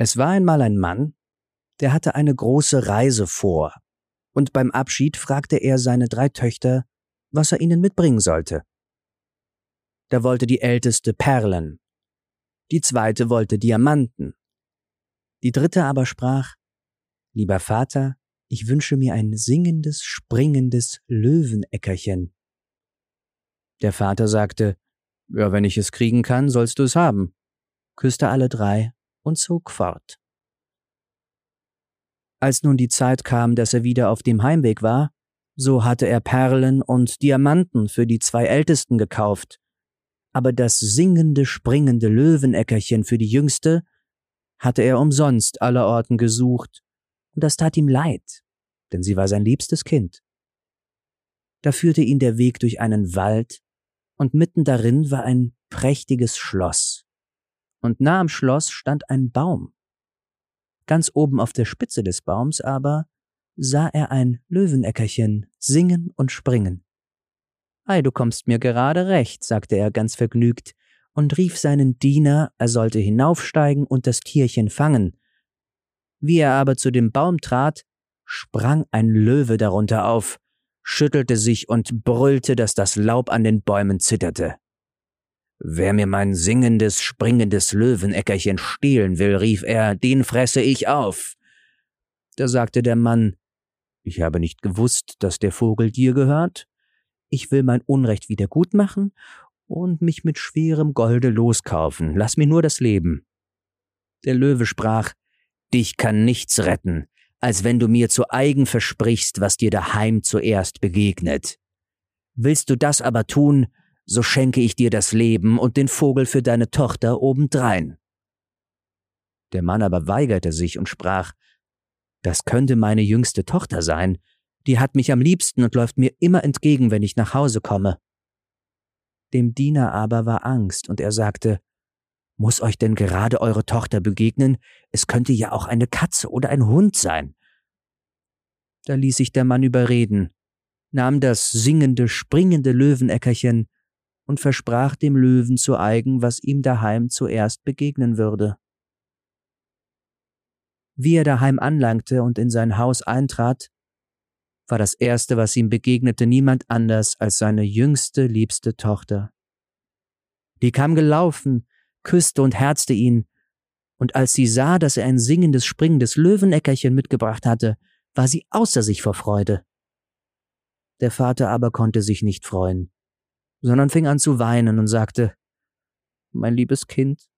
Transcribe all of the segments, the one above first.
Es war einmal ein Mann, der hatte eine große Reise vor, und beim Abschied fragte er seine drei Töchter, was er ihnen mitbringen sollte. Da wollte die älteste Perlen, die zweite wollte Diamanten, die dritte aber sprach, Lieber Vater, ich wünsche mir ein singendes, springendes Löwenäckerchen. Der Vater sagte, Ja, wenn ich es kriegen kann, sollst du es haben, küsste alle drei und zog fort. Als nun die Zeit kam, dass er wieder auf dem Heimweg war, so hatte er Perlen und Diamanten für die zwei Ältesten gekauft, aber das singende, springende Löwenäckerchen für die Jüngste hatte er umsonst allerorten gesucht, und das tat ihm leid, denn sie war sein liebstes Kind. Da führte ihn der Weg durch einen Wald, und mitten darin war ein prächtiges Schloss. Und nah am Schloss stand ein Baum. Ganz oben auf der Spitze des Baums aber sah er ein Löwenäckerchen singen und springen. Ei, du kommst mir gerade recht, sagte er ganz vergnügt und rief seinen Diener, er sollte hinaufsteigen und das Tierchen fangen. Wie er aber zu dem Baum trat, sprang ein Löwe darunter auf, schüttelte sich und brüllte, dass das Laub an den Bäumen zitterte. Wer mir mein singendes, springendes Löwenäckerchen stehlen will, rief er, den fresse ich auf. Da sagte der Mann, ich habe nicht gewusst, dass der Vogel dir gehört. Ich will mein Unrecht wieder gut machen und mich mit schwerem Golde loskaufen. Lass mir nur das Leben. Der Löwe sprach, Dich kann nichts retten, als wenn du mir zu eigen versprichst, was dir daheim zuerst begegnet. Willst du das aber tun, so schenke ich dir das Leben und den Vogel für deine Tochter obendrein. Der Mann aber weigerte sich und sprach, das könnte meine jüngste Tochter sein, die hat mich am liebsten und läuft mir immer entgegen, wenn ich nach Hause komme. Dem Diener aber war Angst, und er sagte, Muss euch denn gerade eure Tochter begegnen? Es könnte ja auch eine Katze oder ein Hund sein. Da ließ sich der Mann überreden, nahm das singende, springende Löwenäckerchen und versprach dem Löwen zu eigen, was ihm daheim zuerst begegnen würde. Wie er daheim anlangte und in sein Haus eintrat, war das Erste, was ihm begegnete, niemand anders als seine jüngste, liebste Tochter. Die kam gelaufen, küsste und herzte ihn, und als sie sah, dass er ein singendes, springendes Löwenäckerchen mitgebracht hatte, war sie außer sich vor Freude. Der Vater aber konnte sich nicht freuen sondern fing an zu weinen und sagte, Mein liebes Kind,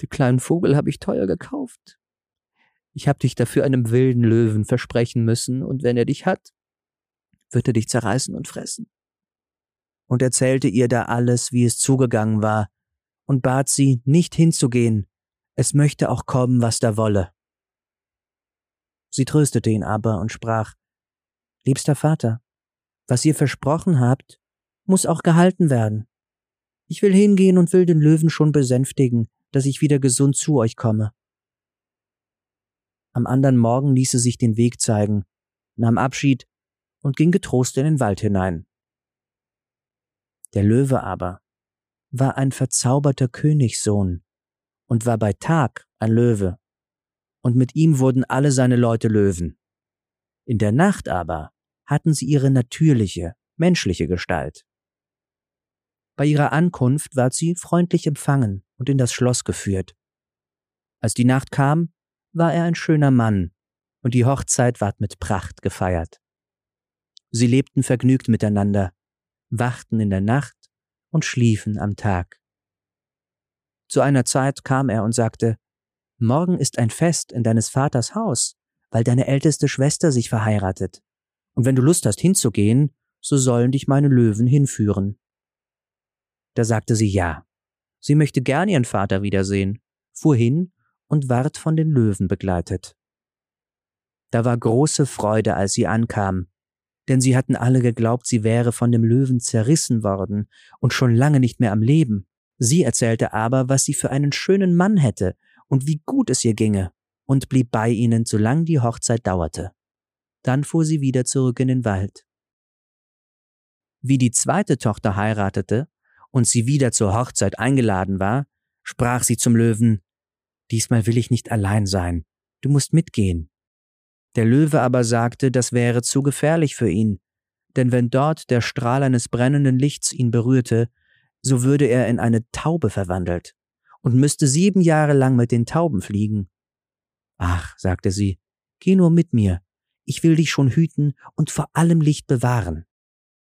den kleinen Vogel habe ich teuer gekauft. Ich habe dich dafür einem wilden Löwen versprechen müssen, und wenn er dich hat, wird er dich zerreißen und fressen. Und erzählte ihr da alles, wie es zugegangen war, und bat sie, nicht hinzugehen, es möchte auch kommen, was da wolle. Sie tröstete ihn aber und sprach, Liebster Vater, was ihr versprochen habt, muss auch gehalten werden. Ich will hingehen und will den Löwen schon besänftigen, dass ich wieder gesund zu euch komme. Am andern Morgen ließ sie sich den Weg zeigen, nahm Abschied und ging getrost in den Wald hinein. Der Löwe aber war ein verzauberter Königssohn und war bei Tag ein Löwe, und mit ihm wurden alle seine Leute Löwen. In der Nacht aber hatten sie ihre natürliche, menschliche Gestalt. Bei ihrer Ankunft ward sie freundlich empfangen und in das Schloss geführt. Als die Nacht kam, war er ein schöner Mann, und die Hochzeit ward mit Pracht gefeiert. Sie lebten vergnügt miteinander, wachten in der Nacht und schliefen am Tag. Zu einer Zeit kam er und sagte, Morgen ist ein Fest in deines Vaters Haus, weil deine älteste Schwester sich verheiratet. Und wenn du Lust hast hinzugehen, so sollen dich meine Löwen hinführen. Da sagte sie ja. Sie möchte gern ihren Vater wiedersehen, fuhr hin und ward von den Löwen begleitet. Da war große Freude, als sie ankam, denn sie hatten alle geglaubt, sie wäre von dem Löwen zerrissen worden und schon lange nicht mehr am Leben. Sie erzählte aber, was sie für einen schönen Mann hätte und wie gut es ihr ginge, und blieb bei ihnen, solange die Hochzeit dauerte. Dann fuhr sie wieder zurück in den Wald. Wie die zweite Tochter heiratete, und sie wieder zur Hochzeit eingeladen war, sprach sie zum Löwen Diesmal will ich nicht allein sein. Du musst mitgehen. Der Löwe aber sagte, das wäre zu gefährlich für ihn, denn wenn dort der Strahl eines brennenden Lichts ihn berührte, so würde er in eine Taube verwandelt und müsste sieben Jahre lang mit den Tauben fliegen. Ach, sagte sie, geh nur mit mir, ich will dich schon hüten und vor allem Licht bewahren.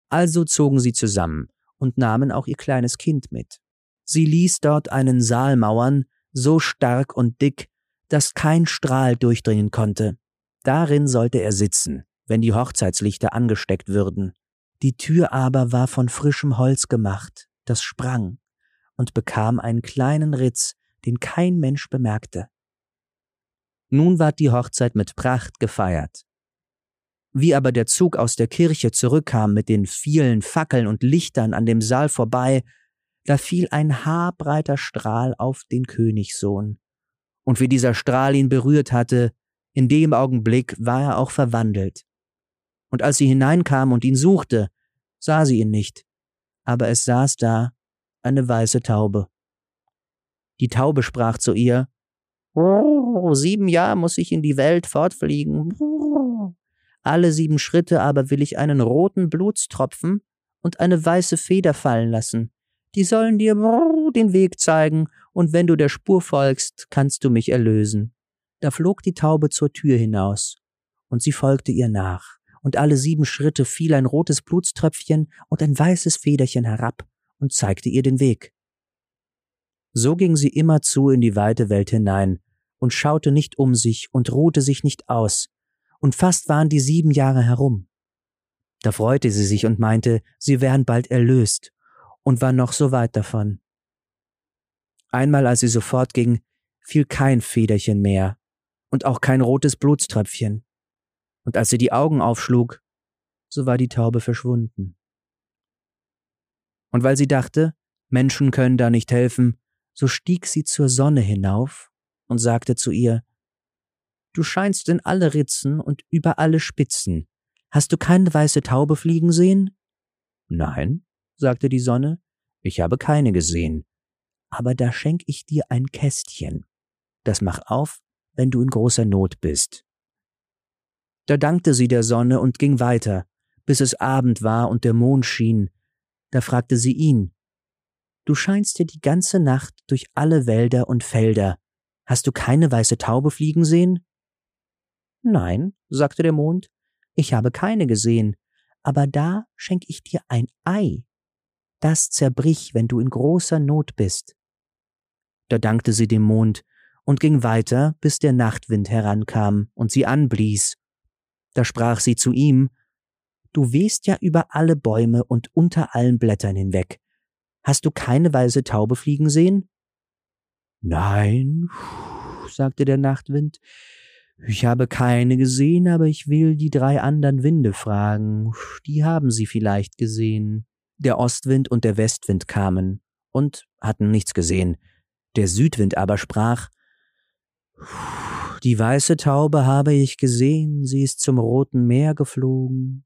Also zogen sie zusammen und nahmen auch ihr kleines Kind mit. Sie ließ dort einen Saal mauern, so stark und dick, dass kein Strahl durchdringen konnte. Darin sollte er sitzen, wenn die Hochzeitslichter angesteckt würden. Die Tür aber war von frischem Holz gemacht, das sprang und bekam einen kleinen Ritz, den kein Mensch bemerkte. Nun ward die Hochzeit mit Pracht gefeiert. Wie aber der Zug aus der Kirche zurückkam mit den vielen Fackeln und Lichtern an dem Saal vorbei, da fiel ein haarbreiter Strahl auf den Königssohn. Und wie dieser Strahl ihn berührt hatte, in dem Augenblick war er auch verwandelt. Und als sie hineinkam und ihn suchte, sah sie ihn nicht, aber es saß da eine weiße Taube. Die Taube sprach zu ihr, oh, sieben Jahre muss ich in die Welt fortfliegen. Alle sieben Schritte aber will ich einen roten Blutstropfen und eine weiße Feder fallen lassen. Die sollen dir den Weg zeigen, und wenn du der Spur folgst, kannst du mich erlösen. Da flog die Taube zur Tür hinaus, und sie folgte ihr nach, und alle sieben Schritte fiel ein rotes Blutströpfchen und ein weißes Federchen herab und zeigte ihr den Weg. So ging sie immerzu in die weite Welt hinein und schaute nicht um sich und ruhte sich nicht aus, und fast waren die sieben Jahre herum. Da freute sie sich und meinte, sie wären bald erlöst, und war noch so weit davon. Einmal, als sie so fortging, fiel kein Federchen mehr und auch kein rotes Blutströpfchen. Und als sie die Augen aufschlug, so war die Taube verschwunden. Und weil sie dachte, Menschen können da nicht helfen, so stieg sie zur Sonne hinauf und sagte zu ihr, Du scheinst in alle Ritzen und über alle Spitzen. Hast du keine weiße Taube fliegen sehen? Nein, sagte die Sonne, ich habe keine gesehen. Aber da schenk ich dir ein Kästchen. Das mach auf, wenn du in großer Not bist. Da dankte sie der Sonne und ging weiter, bis es Abend war und der Mond schien. Da fragte sie ihn, Du scheinst dir die ganze Nacht durch alle Wälder und Felder. Hast du keine weiße Taube fliegen sehen? Nein, sagte der Mond, ich habe keine gesehen, aber da schenk ich dir ein Ei. Das zerbrich, wenn du in großer Not bist. Da dankte sie dem Mond und ging weiter, bis der Nachtwind herankam und sie anblies. Da sprach sie zu ihm, Du wehst ja über alle Bäume und unter allen Blättern hinweg. Hast du keine weiße Taube fliegen sehen? Nein, sagte der Nachtwind, ich habe keine gesehen, aber ich will die drei anderen Winde fragen. Die haben sie vielleicht gesehen. Der Ostwind und der Westwind kamen und hatten nichts gesehen. Der Südwind aber sprach Die weiße Taube habe ich gesehen, sie ist zum Roten Meer geflogen.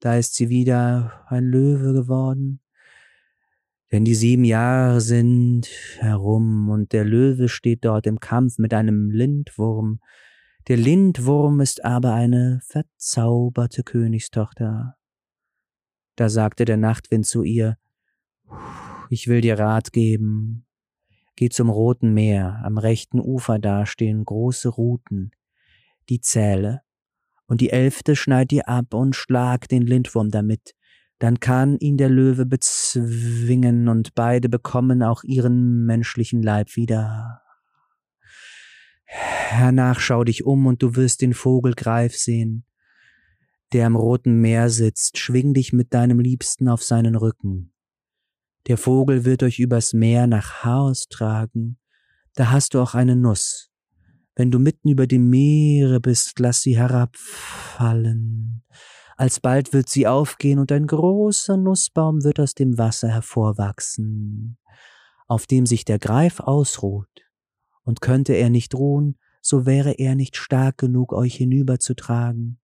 Da ist sie wieder ein Löwe geworden. Denn die sieben Jahre sind herum und der Löwe steht dort im Kampf mit einem Lindwurm, der Lindwurm ist aber eine verzauberte Königstochter. Da sagte der Nachtwind zu ihr, ich will dir Rat geben. Geh zum Roten Meer, am rechten Ufer da stehen große Ruten, die zähle, und die elfte schneid dir ab und schlag den Lindwurm damit, dann kann ihn der Löwe bezwingen und beide bekommen auch ihren menschlichen Leib wieder. Hernach schau dich um und du wirst den Vogel Greif sehen, der am roten Meer sitzt, schwing dich mit deinem Liebsten auf seinen Rücken. Der Vogel wird euch übers Meer nach Haus tragen, da hast du auch eine Nuss. Wenn du mitten über dem Meere bist, lass sie herabfallen. Alsbald wird sie aufgehen und ein großer Nussbaum wird aus dem Wasser hervorwachsen, auf dem sich der Greif ausruht und könnte er nicht ruhen, so wäre er nicht stark genug, euch hinüberzutragen.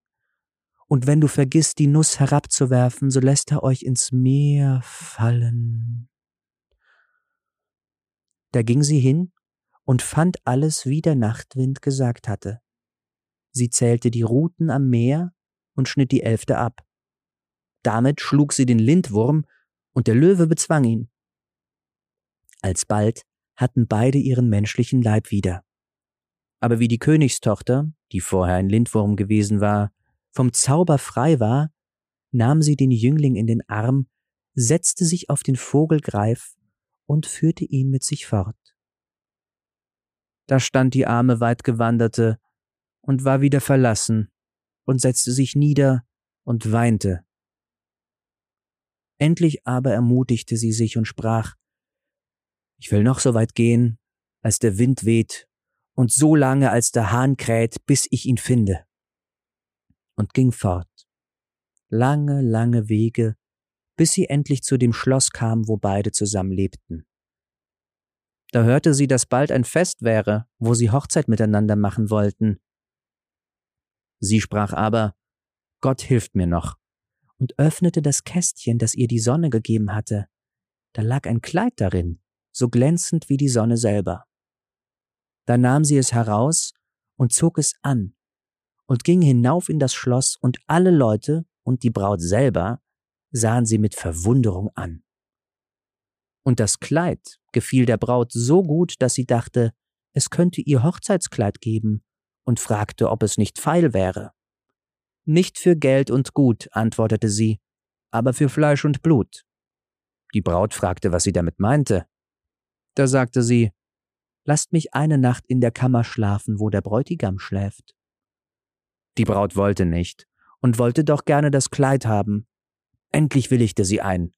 Und wenn du vergisst, die Nuss herabzuwerfen, so lässt er euch ins Meer fallen. Da ging sie hin und fand alles, wie der Nachtwind gesagt hatte. Sie zählte die Ruten am Meer und schnitt die elfte ab. Damit schlug sie den Lindwurm, und der Löwe bezwang ihn. Alsbald hatten beide ihren menschlichen Leib wieder. Aber wie die Königstochter, die vorher ein Lindwurm gewesen war, vom Zauber frei war, nahm sie den Jüngling in den Arm, setzte sich auf den Vogelgreif und führte ihn mit sich fort. Da stand die arme Weitgewanderte und war wieder verlassen und setzte sich nieder und weinte. Endlich aber ermutigte sie sich und sprach, ich will noch so weit gehen, als der Wind weht, und so lange, als der Hahn kräht, bis ich ihn finde. Und ging fort. Lange, lange Wege, bis sie endlich zu dem Schloss kam, wo beide zusammen lebten. Da hörte sie, dass bald ein Fest wäre, wo sie Hochzeit miteinander machen wollten. Sie sprach aber, Gott hilft mir noch, und öffnete das Kästchen, das ihr die Sonne gegeben hatte. Da lag ein Kleid darin, so glänzend wie die Sonne selber. Da nahm sie es heraus und zog es an und ging hinauf in das Schloss, und alle Leute und die Braut selber sahen sie mit Verwunderung an. Und das Kleid gefiel der Braut so gut, dass sie dachte, es könnte ihr Hochzeitskleid geben, und fragte, ob es nicht feil wäre. Nicht für Geld und Gut, antwortete sie, aber für Fleisch und Blut. Die Braut fragte, was sie damit meinte. Da sagte sie, Lasst mich eine Nacht in der Kammer schlafen, wo der Bräutigam schläft. Die Braut wollte nicht und wollte doch gerne das Kleid haben. Endlich willigte sie ein.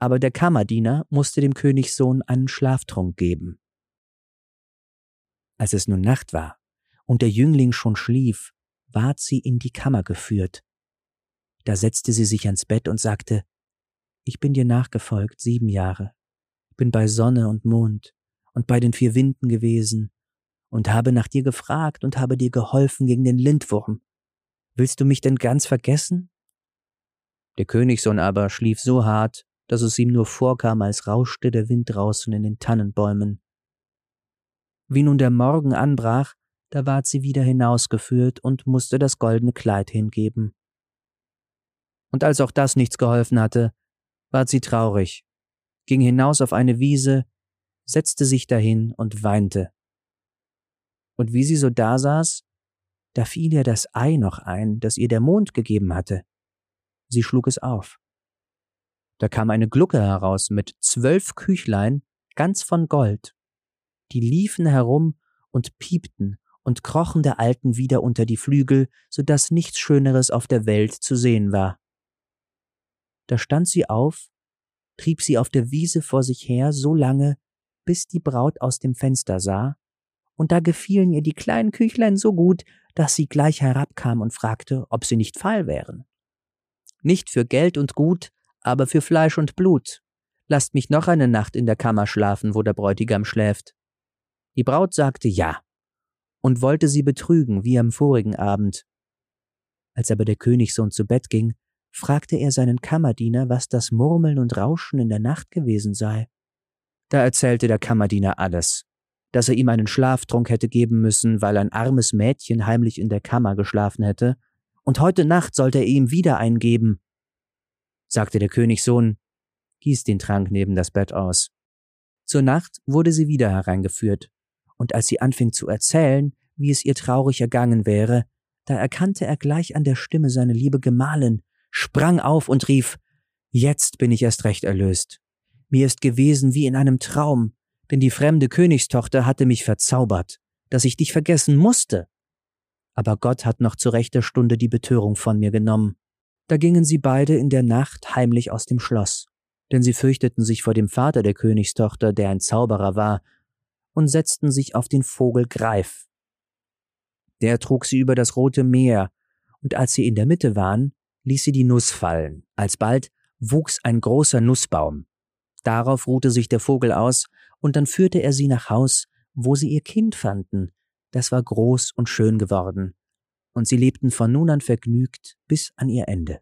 Aber der Kammerdiener musste dem Königssohn einen Schlaftrunk geben. Als es nun Nacht war und der Jüngling schon schlief, ward sie in die Kammer geführt. Da setzte sie sich ans Bett und sagte, Ich bin dir nachgefolgt sieben Jahre bin bei Sonne und Mond und bei den vier Winden gewesen und habe nach dir gefragt und habe dir geholfen gegen den Lindwurm. Willst du mich denn ganz vergessen? Der Königssohn aber schlief so hart, dass es ihm nur vorkam, als rauschte der Wind draußen in den Tannenbäumen. Wie nun der Morgen anbrach, da ward sie wieder hinausgeführt und musste das goldene Kleid hingeben. Und als auch das nichts geholfen hatte, ward sie traurig ging hinaus auf eine Wiese, setzte sich dahin und weinte. Und wie sie so dasaß, da fiel ihr das Ei noch ein, das ihr der Mond gegeben hatte. Sie schlug es auf. Da kam eine Glucke heraus mit zwölf Küchlein, ganz von Gold. Die liefen herum und piepten und krochen der Alten wieder unter die Flügel, so dass nichts Schöneres auf der Welt zu sehen war. Da stand sie auf trieb sie auf der Wiese vor sich her so lange, bis die Braut aus dem Fenster sah, und da gefielen ihr die kleinen Küchlein so gut, dass sie gleich herabkam und fragte, ob sie nicht feil wären. Nicht für Geld und Gut, aber für Fleisch und Blut. Lasst mich noch eine Nacht in der Kammer schlafen, wo der Bräutigam schläft. Die Braut sagte ja und wollte sie betrügen wie am vorigen Abend. Als aber der Königssohn zu Bett ging, fragte er seinen Kammerdiener, was das Murmeln und Rauschen in der Nacht gewesen sei. Da erzählte der Kammerdiener alles, dass er ihm einen Schlaftrunk hätte geben müssen, weil ein armes Mädchen heimlich in der Kammer geschlafen hätte, und heute Nacht sollte er ihm wieder eingeben. Sagte der Königssohn, gieß den Trank neben das Bett aus. Zur Nacht wurde sie wieder hereingeführt, und als sie anfing zu erzählen, wie es ihr traurig ergangen wäre, da erkannte er gleich an der Stimme seine liebe Gemahlin, sprang auf und rief Jetzt bin ich erst recht erlöst. Mir ist gewesen wie in einem Traum, denn die fremde Königstochter hatte mich verzaubert, dass ich dich vergessen musste. Aber Gott hat noch zu rechter Stunde die Betörung von mir genommen. Da gingen sie beide in der Nacht heimlich aus dem Schloss, denn sie fürchteten sich vor dem Vater der Königstochter, der ein Zauberer war, und setzten sich auf den Vogel Greif. Der trug sie über das Rote Meer, und als sie in der Mitte waren, ließ sie die Nuss fallen. Alsbald wuchs ein großer Nussbaum. Darauf ruhte sich der Vogel aus, und dann führte er sie nach Haus, wo sie ihr Kind fanden. Das war groß und schön geworden. Und sie lebten von nun an vergnügt bis an ihr Ende.